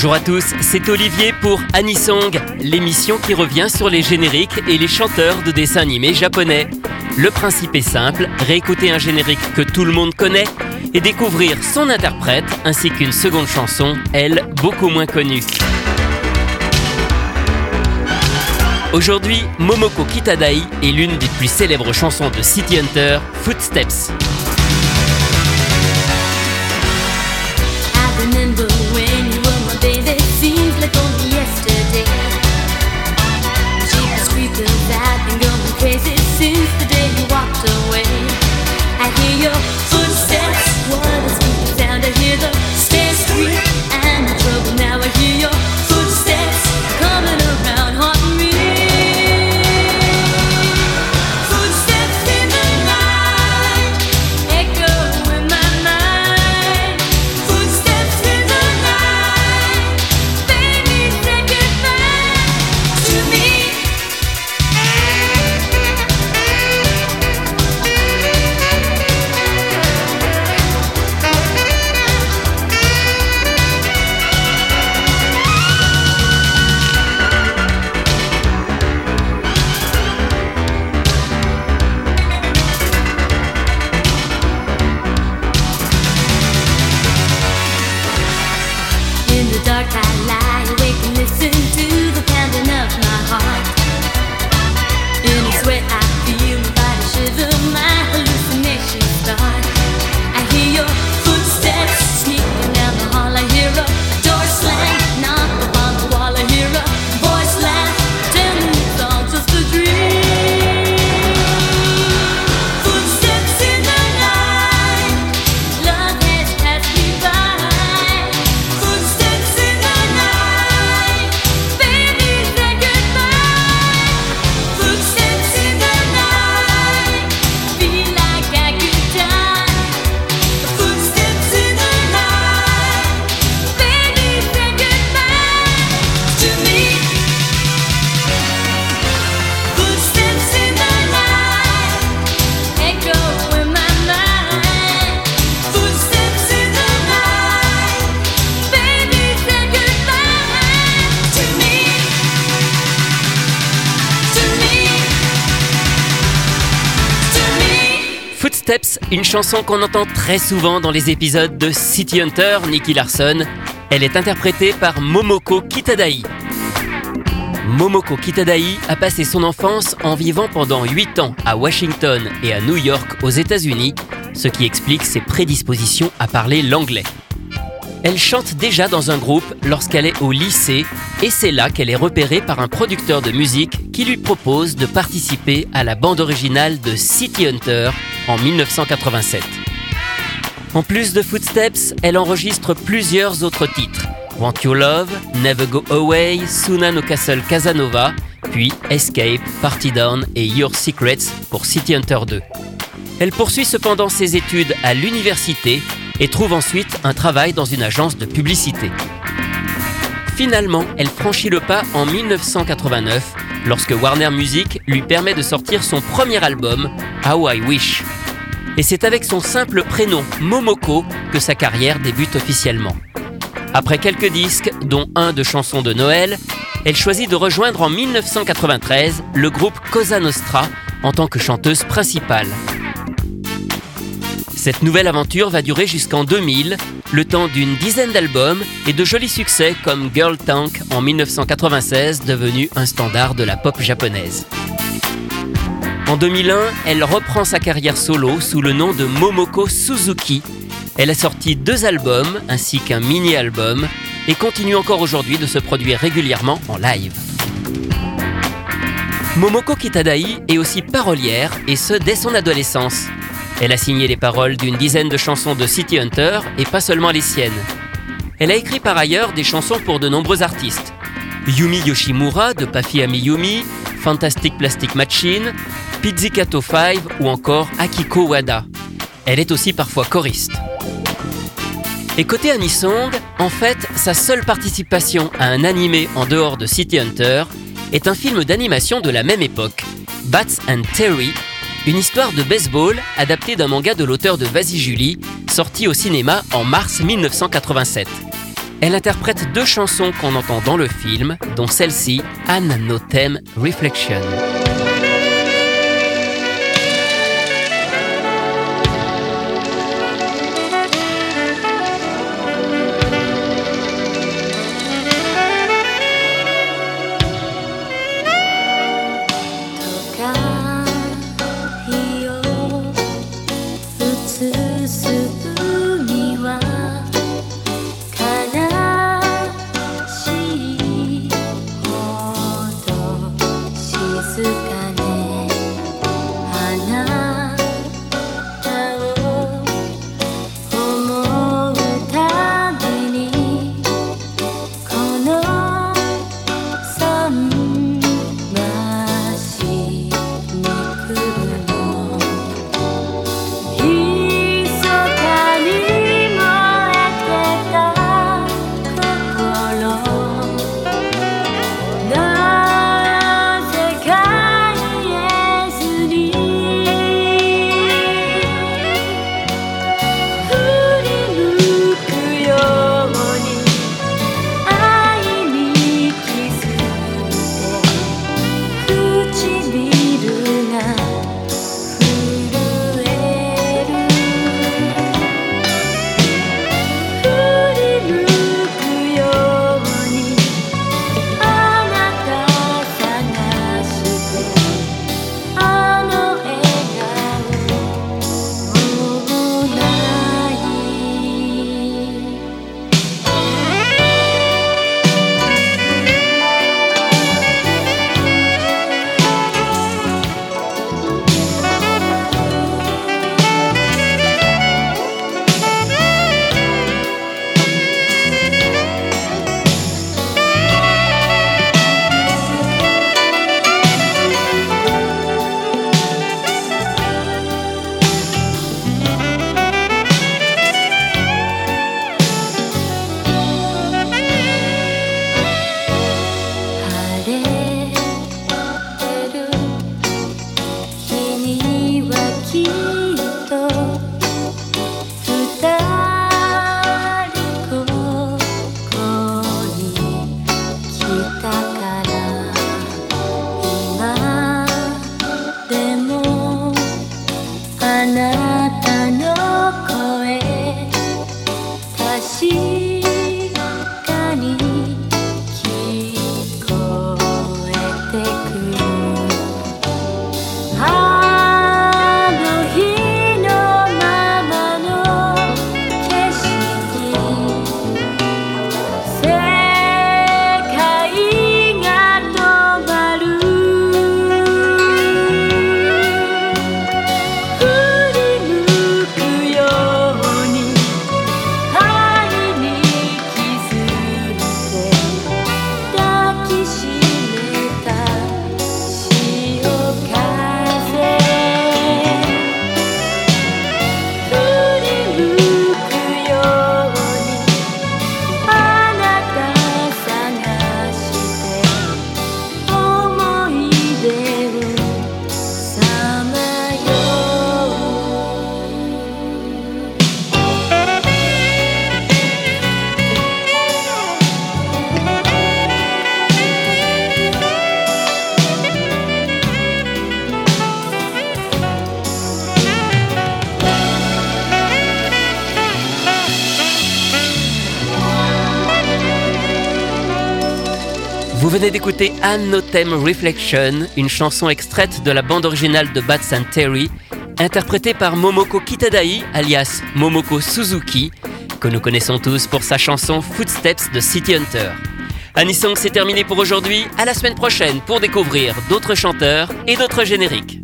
Bonjour à tous, c'est Olivier pour Anisong, l'émission qui revient sur les génériques et les chanteurs de dessins animés japonais. Le principe est simple, réécouter un générique que tout le monde connaît et découvrir son interprète ainsi qu'une seconde chanson, elle, beaucoup moins connue. Aujourd'hui, Momoko Kitadai est l'une des plus célèbres chansons de City Hunter, Footsteps. Une chanson qu'on entend très souvent dans les épisodes de City Hunter, Nicky Larson. Elle est interprétée par Momoko Kitadai. Momoko Kitadai a passé son enfance en vivant pendant 8 ans à Washington et à New York aux États-Unis, ce qui explique ses prédispositions à parler l'anglais. Elle chante déjà dans un groupe lorsqu'elle est au lycée et c'est là qu'elle est repérée par un producteur de musique qui lui propose de participer à la bande originale de City Hunter en 1987. En plus de Footsteps, elle enregistre plusieurs autres titres. Want Your Love, Never Go Away, Suna no Castle Casanova, puis Escape, Party Down et Your Secrets pour City Hunter 2. Elle poursuit cependant ses études à l'université et trouve ensuite un travail dans une agence de publicité. Finalement, elle franchit le pas en 1989 lorsque Warner Music lui permet de sortir son premier album, How I Wish. Et c'est avec son simple prénom Momoko que sa carrière débute officiellement. Après quelques disques, dont un de chansons de Noël, elle choisit de rejoindre en 1993 le groupe Cosa Nostra en tant que chanteuse principale. Cette nouvelle aventure va durer jusqu'en 2000, le temps d'une dizaine d'albums et de jolis succès comme Girl Tank en 1996, devenu un standard de la pop japonaise. En 2001, elle reprend sa carrière solo sous le nom de Momoko Suzuki. Elle a sorti deux albums ainsi qu'un mini-album et continue encore aujourd'hui de se produire régulièrement en live. Momoko Kitadai est aussi parolière et ce dès son adolescence. Elle a signé les paroles d'une dizaine de chansons de City Hunter et pas seulement les siennes. Elle a écrit par ailleurs des chansons pour de nombreux artistes. Yumi Yoshimura de Pafi Amiyumi, Fantastic Plastic Machine, Pizzicato 5 ou encore Akiko Wada. Elle est aussi parfois choriste. Et côté Anisong, en fait, sa seule participation à un animé en dehors de City Hunter est un film d'animation de la même époque, Bats and Terry, une histoire de baseball adaptée d'un manga de l'auteur de Vas-y Julie, sorti au cinéma en mars 1987. Elle interprète deux chansons qu'on entend dans le film, dont celle-ci, Anne No Theme Reflection. sana venez d'écouter Anne Notem Reflection, une chanson extraite de la bande originale de Bats and Terry, interprétée par Momoko Kitadai, alias Momoko Suzuki, que nous connaissons tous pour sa chanson Footsteps de City Hunter. Anisong, c'est terminé pour aujourd'hui. À la semaine prochaine pour découvrir d'autres chanteurs et d'autres génériques.